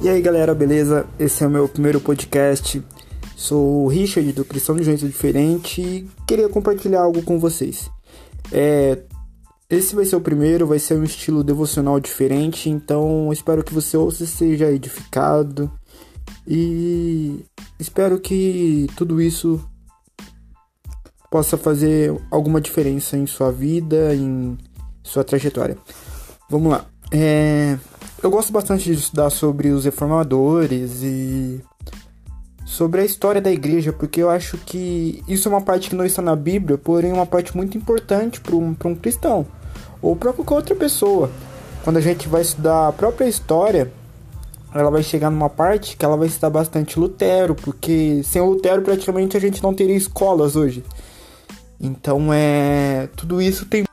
E aí galera, beleza? Esse é o meu primeiro podcast. Sou o Richard do Cristão de Jeito Diferente e queria compartilhar algo com vocês. É, esse vai ser o primeiro, vai ser um estilo devocional diferente, então espero que você ouça e seja edificado e espero que tudo isso possa fazer alguma diferença em sua vida, em sua trajetória. Vamos lá. É, eu gosto bastante de estudar sobre os reformadores e sobre a história da igreja, porque eu acho que isso é uma parte que não está na Bíblia, porém é uma parte muito importante para um, um cristão ou para qualquer outra pessoa. Quando a gente vai estudar a própria história, ela vai chegar numa parte que ela vai citar bastante Lutero, porque sem Lutero praticamente a gente não teria escolas hoje. Então é tudo isso tem